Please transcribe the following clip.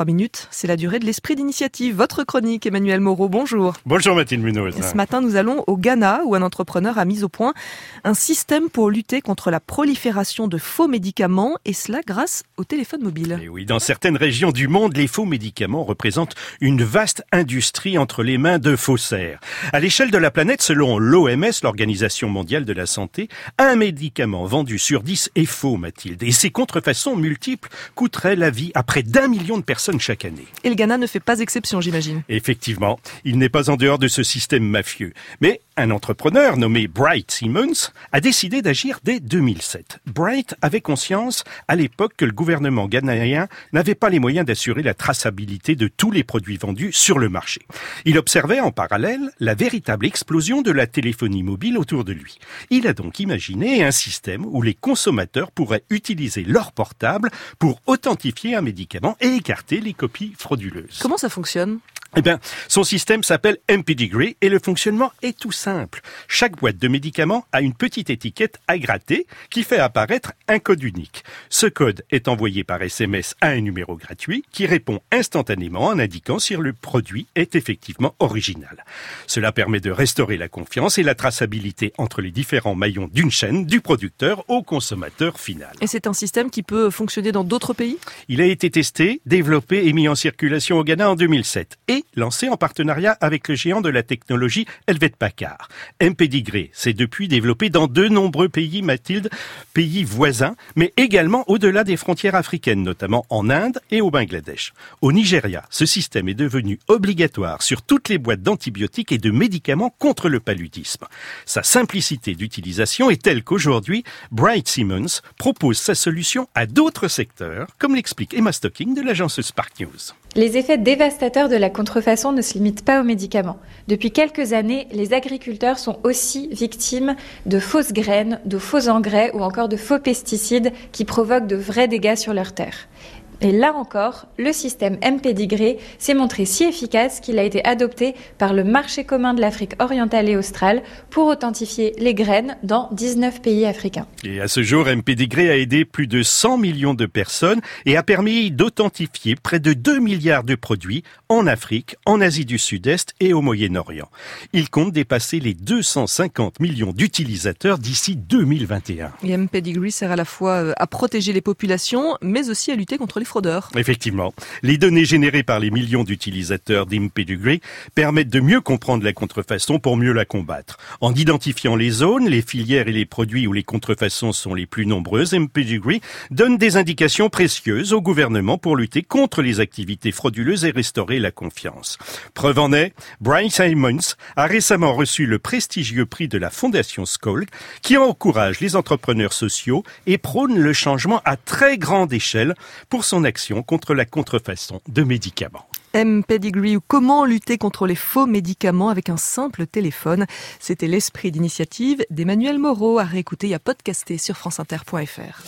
3 minutes, c'est la durée de l'esprit d'initiative. Votre chronique, Emmanuel Moreau, bonjour. Bonjour Mathilde Munoz. Ce matin, nous allons au Ghana où un entrepreneur a mis au point un système pour lutter contre la prolifération de faux médicaments et cela grâce au téléphone mobile. Et oui, dans certaines régions du monde, les faux médicaments représentent une vaste industrie entre les mains de faussaires. À l'échelle de la planète, selon l'OMS, l'Organisation mondiale de la santé, un médicament vendu sur 10 est faux, Mathilde. Et ces contrefaçons multiples coûteraient la vie à près d'un million de personnes chaque année. Et le Ghana ne fait pas exception, j'imagine. Effectivement, il n'est pas en dehors de ce système mafieux. Mais un entrepreneur nommé Bright Simmons a décidé d'agir dès 2007. Bright avait conscience à l'époque que le gouvernement ghanéen n'avait pas les moyens d'assurer la traçabilité de tous les produits vendus sur le marché. Il observait en parallèle la véritable explosion de la téléphonie mobile autour de lui. Il a donc imaginé un système où les consommateurs pourraient utiliser leur portable pour authentifier un médicament et écarter les copies frauduleuses. Comment ça fonctionne? Eh bien, son système s'appelle MPDegree et le fonctionnement est tout simple. Chaque boîte de médicaments a une petite étiquette à gratter qui fait apparaître un code unique. Ce code est envoyé par SMS à un numéro gratuit qui répond instantanément en indiquant si le produit est effectivement original. Cela permet de restaurer la confiance et la traçabilité entre les différents maillons d'une chaîne, du producteur au consommateur final. Et c'est un système qui peut fonctionner dans d'autres pays? Il a été testé, développé et mis en circulation au Ghana en 2007 et lancé en partenariat avec le géant de la technologie Helvet Packard. S'est depuis développé dans de nombreux pays, Mathilde, pays voisins, mais également au-delà des frontières africaines, notamment en Inde et au Bangladesh. Au Nigeria, ce système est devenu obligatoire sur toutes les boîtes d'antibiotiques et de médicaments contre le paludisme. Sa simplicité d'utilisation est telle qu'aujourd'hui, Bright Simmons propose sa solution à d'autres secteurs, comme l'explique Emma Stocking de l'agence Spark News. Les effets dévastateurs de la contrefaçon ne se limitent pas aux médicaments. Depuis quelques années, les agriculteurs sont aussi victimes de fausses graines, de faux engrais ou encore de faux pesticides qui provoquent de vrais dégâts sur leurs terres. Et là encore, le système MPDigré s'est montré si efficace qu'il a été adopté par le marché commun de l'Afrique orientale et australe pour authentifier les graines dans 19 pays africains. Et à ce jour, MPDigré a aidé plus de 100 millions de personnes et a permis d'authentifier près de 2 milliards de produits en Afrique, en Asie du Sud-Est et au Moyen-Orient. Il compte dépasser les 250 millions d'utilisateurs d'ici 2021. Et MPDigree sert à la fois euh, à protéger les populations, mais aussi à lutter contre les Effectivement. Les données générées par les millions d'utilisateurs d'Impedigree permettent de mieux comprendre la contrefaçon pour mieux la combattre. En identifiant les zones, les filières et les produits où les contrefaçons sont les plus nombreuses, Impedigree donne des indications précieuses au gouvernement pour lutter contre les activités frauduleuses et restaurer la confiance. Preuve en est, Brian Simons a récemment reçu le prestigieux prix de la Fondation Skoll qui encourage les entrepreneurs sociaux et prône le changement à très grande échelle pour son action contre la contrefaçon de médicaments. M. Pedigree ou comment lutter contre les faux médicaments avec un simple téléphone? C'était l'esprit d'initiative d'Emmanuel Moreau à réécouter et à podcaster sur franceinter.fr.